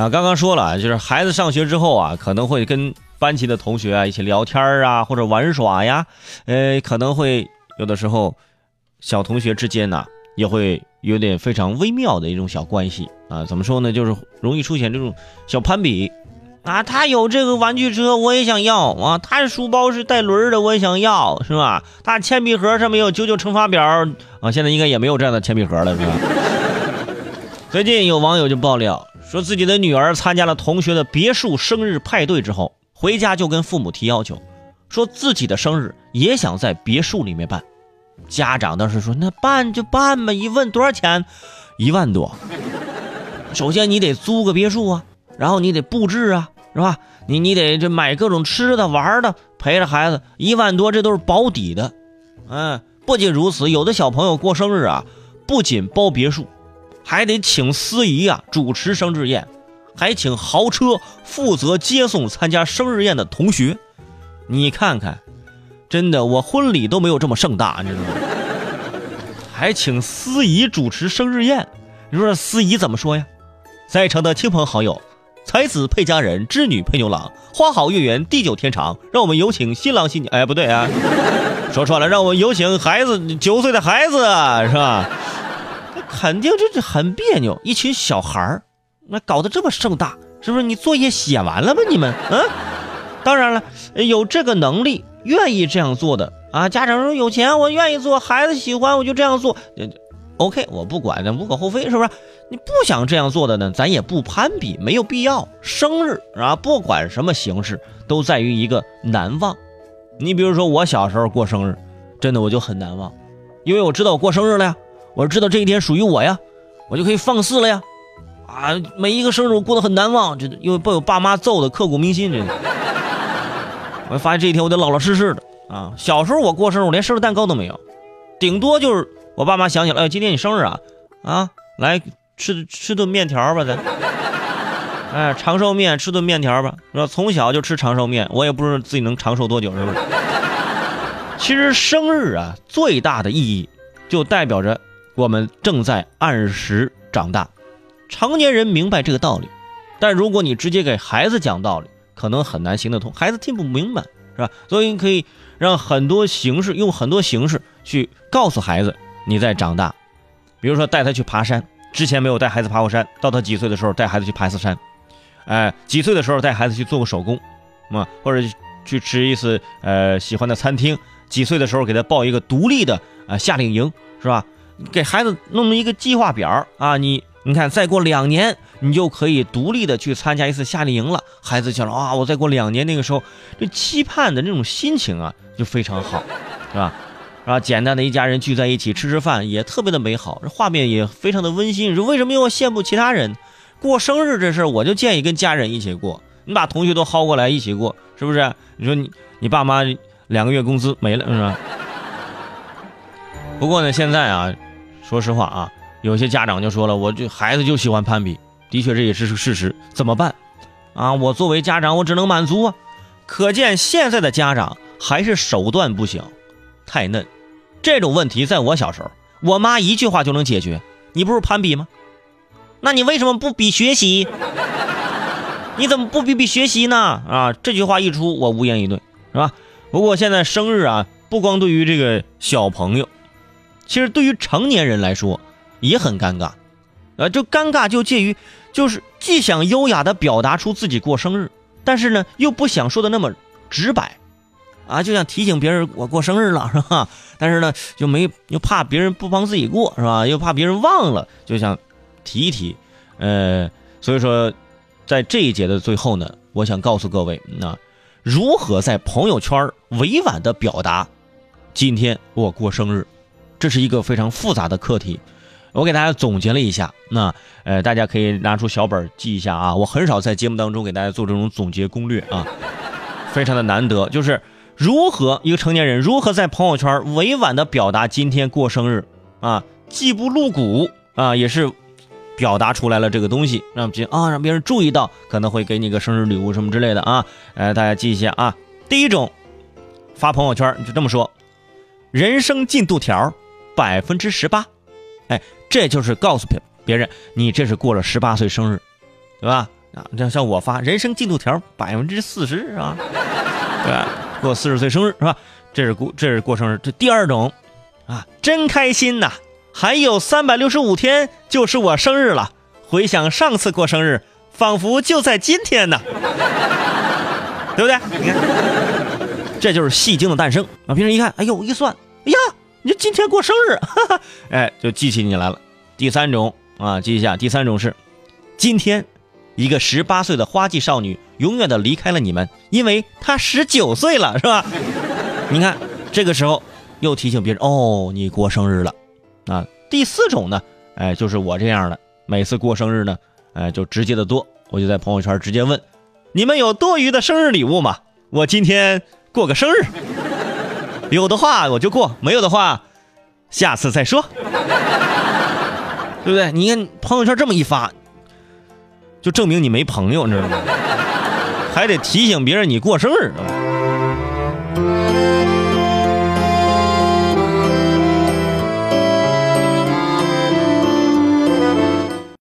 啊，刚刚说了，就是孩子上学之后啊，可能会跟班级的同学啊一起聊天啊，或者玩耍呀，呃，可能会有的时候小同学之间呢也会有点非常微妙的一种小关系啊。怎么说呢？就是容易出现这种小攀比啊，他有这个玩具车，我也想要啊；他书包是带轮的，我也想要，是吧？他铅笔盒上面有九九乘法表啊，现在应该也没有这样的铅笔盒了，是吧？最近有网友就爆料。说自己的女儿参加了同学的别墅生日派对之后，回家就跟父母提要求，说自己的生日也想在别墅里面办。家长当时说：“那办就办吧。”一问多少钱，一万多。首先你得租个别墅啊，然后你得布置啊，是吧？你你得这买各种吃的玩的，陪着孩子，一万多这都是保底的。嗯，不仅如此，有的小朋友过生日啊，不仅包别墅。还得请司仪啊主持生日宴，还请豪车负责接送参加生日宴的同学。你看看，真的，我婚礼都没有这么盛大，你知道吗？还请司仪主持生日宴，你说司仪怎么说呀？在场的亲朋好友，才子配佳人，织女配牛郎，花好月圆，地久天长。让我们有请新郎新娘。哎，不对啊，说错了，让我们有请孩子九岁的孩子，是吧？肯定这是很别扭，一群小孩儿，那搞得这么盛大，是不是？你作业写完了吗？你们，嗯，当然了，有这个能力、愿意这样做的啊，家长说有钱，我愿意做，孩子喜欢，我就这样做，OK，我不管，那无可厚非，是不是？你不想这样做的呢，咱也不攀比，没有必要。生日啊，不管什么形式，都在于一个难忘。你比如说我小时候过生日，真的我就很难忘，因为我知道我过生日了呀。我知道这一天属于我呀，我就可以放肆了呀！啊，每一个生日我过得很难忘，这因为被我爸妈揍的刻骨铭心。这，我发现这一天我得老老实实的啊。小时候我过生日，我连生日蛋糕都没有，顶多就是我爸妈想起来，哎，今天你生日啊，啊，来吃吃顿面条吧，咱，哎，长寿面，吃顿面条吧。说从小就吃长寿面，我也不知道自己能长寿多久，是不是？其实生日啊，最大的意义就代表着。我们正在按时长大，成年人明白这个道理，但如果你直接给孩子讲道理，可能很难行得通，孩子听不明白，是吧？所以你可以让很多形式，用很多形式去告诉孩子你在长大，比如说带他去爬山，之前没有带孩子爬过山，到他几岁的时候带孩子去爬一次山，哎，几岁的时候带孩子去做个手工，啊，或者去吃一次呃喜欢的餐厅，几岁的时候给他报一个独立的啊夏令营，是吧？给孩子弄了一个计划表啊，你你看，再过两年，你就可以独立的去参加一次夏令营了。孩子想了啊，我再过两年，那个时候这期盼的那种心情啊，就非常好，是吧？啊，简单的一家人聚在一起吃吃饭，也特别的美好，这画面也非常的温馨。你说为什么又要羡慕其他人过生日这事儿？我就建议跟家人一起过，你把同学都薅过来一起过，是不是？你说你你爸妈两个月工资没了，是吧？不过呢，现在啊。说实话啊，有些家长就说了，我这孩子就喜欢攀比，的确这也是个事实，怎么办？啊，我作为家长，我只能满足啊。可见现在的家长还是手段不行，太嫩。这种问题在我小时候，我妈一句话就能解决。你不是攀比吗？那你为什么不比学习？你怎么不比比学习呢？啊，这句话一出，我无言以对，是吧？不过现在生日啊，不光对于这个小朋友。其实对于成年人来说也很尴尬，呃，就尴尬就介于，就是既想优雅的表达出自己过生日，但是呢又不想说的那么直白，啊，就想提醒别人我过生日了，是吧？但是呢就没又怕别人不帮自己过，是吧？又怕别人忘了，就想提一提，呃，所以说在这一节的最后呢，我想告诉各位，那如何在朋友圈委婉的表达今天我过生日。这是一个非常复杂的课题，我给大家总结了一下，那呃，大家可以拿出小本记一下啊。我很少在节目当中给大家做这种总结攻略啊，非常的难得。就是如何一个成年人如何在朋友圈委婉的表达今天过生日啊，既不露骨啊，也是表达出来了这个东西，让别啊让别人注意到，可能会给你个生日礼物什么之类的啊。呃，大家记一下啊。第一种发朋友圈就这么说，人生进度条。百分之十八，哎，这就是告诉别别人，你这是过了十八岁生日，对吧？啊，像像我发人生进度条百分之四十啊，对吧？过四十岁生日是吧？这是过这是过生日。这第二种，啊，真开心呐！还有三百六十五天就是我生日了。回想上次过生日，仿佛就在今天呢，对不对？你看，这就是戏精的诞生啊！平时一看，哎呦，一算，哎呀，你今天过生日，哈哈，哎，就记起你来了。第三种啊，记一下，第三种是今天。一个十八岁的花季少女，永远的离开了你们，因为她十九岁了，是吧？你看，这个时候又提醒别人哦，你过生日了，啊。第四种呢，哎，就是我这样的，每次过生日呢，哎，就直接的多，我就在朋友圈直接问，你们有多余的生日礼物吗？我今天过个生日，有的话我就过，没有的话，下次再说，对不对？你看朋友圈这么一发。就证明你没朋友，你知道吗？还得提醒别人你过生日。